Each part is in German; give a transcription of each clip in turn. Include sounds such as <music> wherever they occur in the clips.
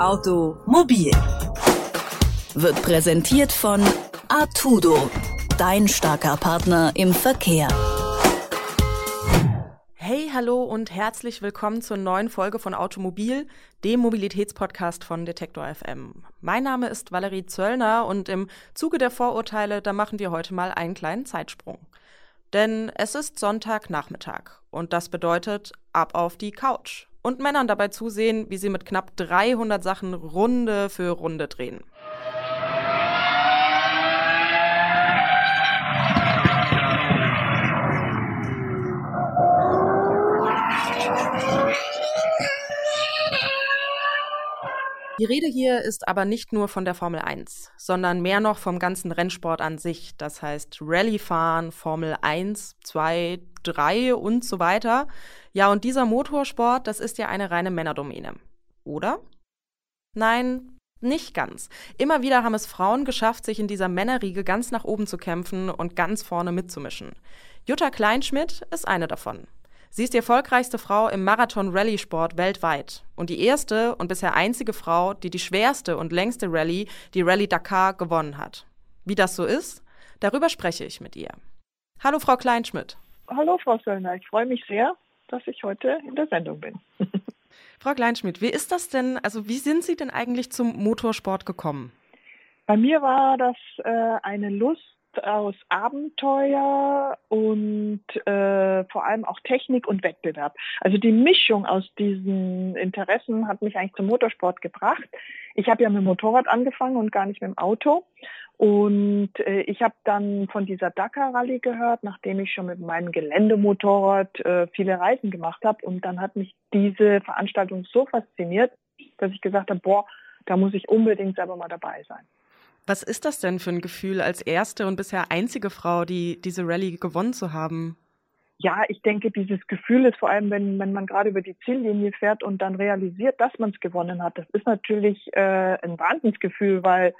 Automobil wird präsentiert von Artudo, dein starker Partner im Verkehr. Hey, hallo und herzlich willkommen zur neuen Folge von Automobil, dem Mobilitätspodcast von Detektor FM. Mein Name ist Valerie Zöllner und im Zuge der Vorurteile, da machen wir heute mal einen kleinen Zeitsprung. Denn es ist Sonntagnachmittag und das bedeutet ab auf die Couch und Männern dabei zusehen, wie sie mit knapp 300 Sachen Runde für Runde drehen. Die Rede hier ist aber nicht nur von der Formel 1, sondern mehr noch vom ganzen Rennsport an sich. Das heißt Rallye-Fahren, Formel 1, 2, 3 und so weiter. Ja, und dieser Motorsport, das ist ja eine reine Männerdomäne. Oder? Nein, nicht ganz. Immer wieder haben es Frauen geschafft, sich in dieser Männerriege ganz nach oben zu kämpfen und ganz vorne mitzumischen. Jutta Kleinschmidt ist eine davon. Sie ist die erfolgreichste Frau im Marathon-Rallye-Sport weltweit und die erste und bisher einzige Frau, die die schwerste und längste Rallye, die Rallye Dakar, gewonnen hat. Wie das so ist, darüber spreche ich mit ihr. Hallo, Frau Kleinschmidt. Hallo, Frau Söllner. Ich freue mich sehr, dass ich heute in der Sendung bin. <laughs> Frau Kleinschmidt, wie ist das denn, also wie sind Sie denn eigentlich zum Motorsport gekommen? Bei mir war das äh, eine Lust aus Abenteuer und äh, vor allem auch Technik und Wettbewerb. Also die Mischung aus diesen Interessen hat mich eigentlich zum Motorsport gebracht. Ich habe ja mit dem Motorrad angefangen und gar nicht mit dem Auto. Und äh, ich habe dann von dieser Dakar-Rallye gehört, nachdem ich schon mit meinem Geländemotorrad äh, viele Reisen gemacht habe. Und dann hat mich diese Veranstaltung so fasziniert, dass ich gesagt habe, boah, da muss ich unbedingt selber mal dabei sein. Was ist das denn für ein Gefühl, als erste und bisher einzige Frau, die diese Rallye gewonnen zu haben? Ja, ich denke, dieses Gefühl ist vor allem, wenn, wenn man gerade über die Ziellinie fährt und dann realisiert, dass man es gewonnen hat. Das ist natürlich äh, ein Wahnsinnsgefühl, weil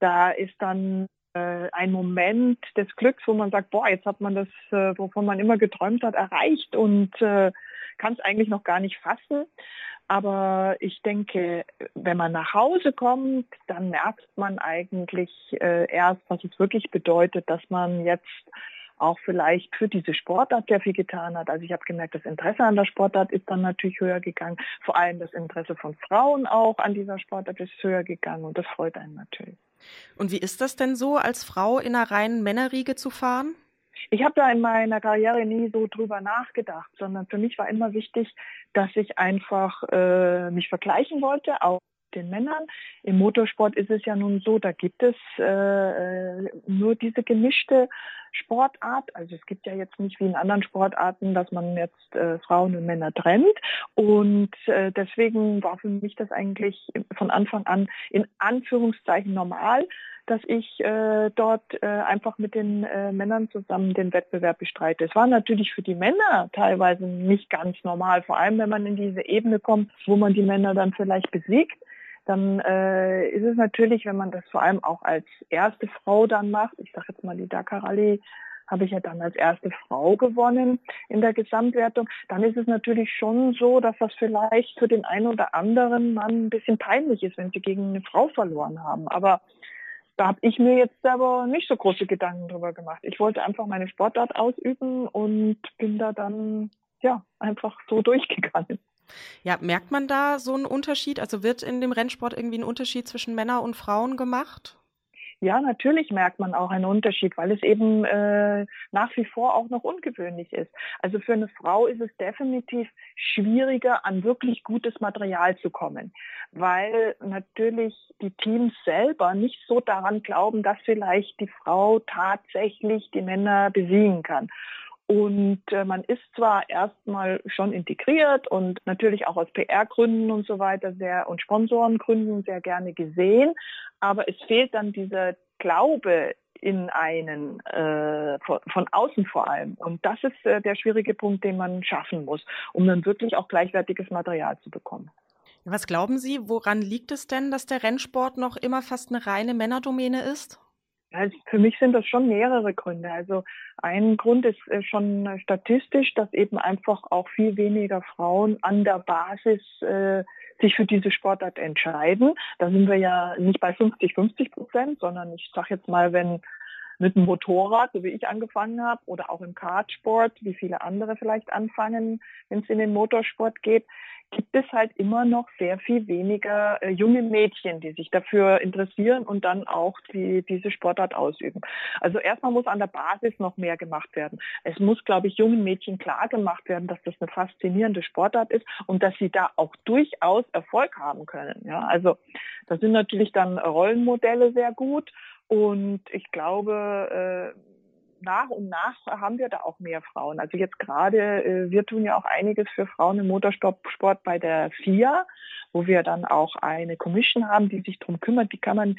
da ist dann äh, ein Moment des Glücks, wo man sagt, boah, jetzt hat man das, äh, wovon man immer geträumt hat, erreicht und äh, kann es eigentlich noch gar nicht fassen. Aber ich denke, wenn man nach Hause kommt, dann merkt man eigentlich äh, erst, was es wirklich bedeutet, dass man jetzt auch vielleicht für diese Sportart sehr viel getan hat. Also ich habe gemerkt, das Interesse an der Sportart ist dann natürlich höher gegangen. Vor allem das Interesse von Frauen auch an dieser Sportart ist höher gegangen und das freut einen natürlich. Und wie ist das denn so, als Frau in einer reinen Männerriege zu fahren? Ich habe da in meiner Karriere nie so drüber nachgedacht, sondern für mich war immer wichtig, dass ich einfach äh, mich vergleichen wollte, auch den Männern. Im Motorsport ist es ja nun so, da gibt es äh, nur diese gemischte Sportart. Also es gibt ja jetzt nicht wie in anderen Sportarten, dass man jetzt äh, Frauen und Männer trennt. Und äh, deswegen war für mich das eigentlich von Anfang an in Anführungszeichen normal, dass ich äh, dort äh, einfach mit den äh, Männern zusammen den Wettbewerb bestreite. Es war natürlich für die Männer teilweise nicht ganz normal, vor allem wenn man in diese Ebene kommt, wo man die Männer dann vielleicht besiegt dann äh, ist es natürlich, wenn man das vor allem auch als erste Frau dann macht, ich sage jetzt mal die Dakar Rallye, habe ich ja dann als erste Frau gewonnen in der Gesamtwertung, dann ist es natürlich schon so, dass das vielleicht für den einen oder anderen Mann ein bisschen peinlich ist, wenn sie gegen eine Frau verloren haben. Aber da habe ich mir jetzt selber nicht so große Gedanken drüber gemacht. Ich wollte einfach meine Sportart ausüben und bin da dann ja einfach so durchgegangen. Ja, merkt man da so einen Unterschied? Also wird in dem Rennsport irgendwie ein Unterschied zwischen Männern und Frauen gemacht? Ja, natürlich merkt man auch einen Unterschied, weil es eben äh, nach wie vor auch noch ungewöhnlich ist. Also für eine Frau ist es definitiv schwieriger, an wirklich gutes Material zu kommen, weil natürlich die Teams selber nicht so daran glauben, dass vielleicht die Frau tatsächlich die Männer besiegen kann. Und äh, man ist zwar erstmal schon integriert und natürlich auch aus PR-Gründen und so weiter sehr und Sponsorengründen sehr gerne gesehen, aber es fehlt dann dieser Glaube in einen, äh, von, von, außen vor allem. Und das ist äh, der schwierige Punkt, den man schaffen muss, um dann wirklich auch gleichwertiges Material zu bekommen. Was glauben Sie, woran liegt es denn, dass der Rennsport noch immer fast eine reine Männerdomäne ist? Also für mich sind das schon mehrere Gründe. Also ein Grund ist äh, schon statistisch, dass eben einfach auch viel weniger Frauen an der Basis äh, sich für diese Sportart entscheiden. Da sind wir ja nicht bei 50, 50 Prozent, sondern ich sage jetzt mal, wenn mit dem Motorrad, so wie ich angefangen habe, oder auch im Kartsport, wie viele andere vielleicht anfangen, wenn es in den Motorsport geht, gibt es halt immer noch sehr viel weniger äh, junge Mädchen, die sich dafür interessieren und dann auch die, diese Sportart ausüben. Also erstmal muss an der Basis noch mehr gemacht werden. Es muss, glaube ich, jungen Mädchen klar gemacht werden, dass das eine faszinierende Sportart ist und dass sie da auch durchaus Erfolg haben können. Ja, also da sind natürlich dann Rollenmodelle sehr gut und ich glaube, äh, nach und nach haben wir da auch mehr Frauen. Also jetzt gerade, äh, wir tun ja auch einiges für Frauen im Motorsport bei der FIA, wo wir dann auch eine Commission haben, die sich darum kümmert, wie kann man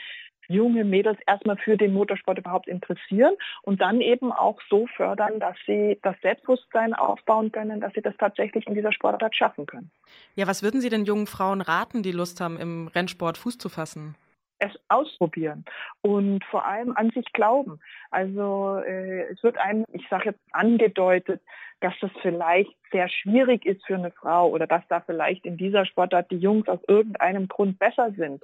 junge Mädels erstmal für den Motorsport überhaupt interessieren und dann eben auch so fördern, dass sie das Selbstbewusstsein aufbauen können, dass sie das tatsächlich in dieser Sportart schaffen können. Ja, was würden Sie den jungen Frauen raten, die Lust haben, im Rennsport Fuß zu fassen? Es ausprobieren und vor allem an sich glauben. Also äh, es wird einem, ich sage jetzt angedeutet, dass das vielleicht sehr schwierig ist für eine Frau oder dass da vielleicht in dieser Sportart die Jungs aus irgendeinem Grund besser sind.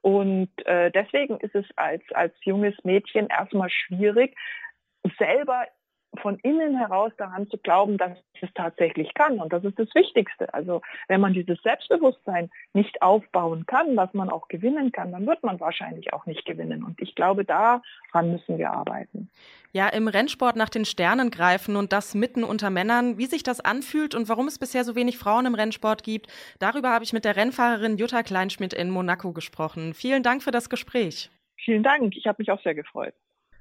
Und äh, deswegen ist es als, als junges Mädchen erstmal schwierig, selber von innen heraus daran zu glauben, dass es tatsächlich kann. Und das ist das Wichtigste. Also wenn man dieses Selbstbewusstsein nicht aufbauen kann, dass man auch gewinnen kann, dann wird man wahrscheinlich auch nicht gewinnen. Und ich glaube, daran müssen wir arbeiten. Ja, im Rennsport nach den Sternen greifen und das mitten unter Männern, wie sich das anfühlt und warum es bisher so wenig Frauen im Rennsport gibt, darüber habe ich mit der Rennfahrerin Jutta Kleinschmidt in Monaco gesprochen. Vielen Dank für das Gespräch. Vielen Dank. Ich habe mich auch sehr gefreut.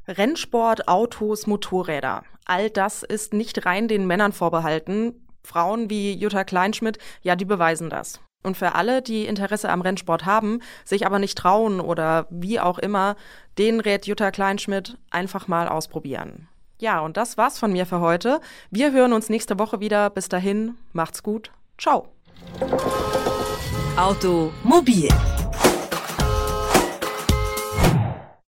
Rennsport, Autos, Motorräder. All das ist nicht rein den Männern vorbehalten. Frauen wie Jutta Kleinschmidt, ja, die beweisen das. Und für alle, die Interesse am Rennsport haben, sich aber nicht trauen oder wie auch immer, den rät Jutta Kleinschmidt einfach mal ausprobieren. Ja, und das war's von mir für heute. Wir hören uns nächste Woche wieder. Bis dahin, macht's gut. Ciao. Automobil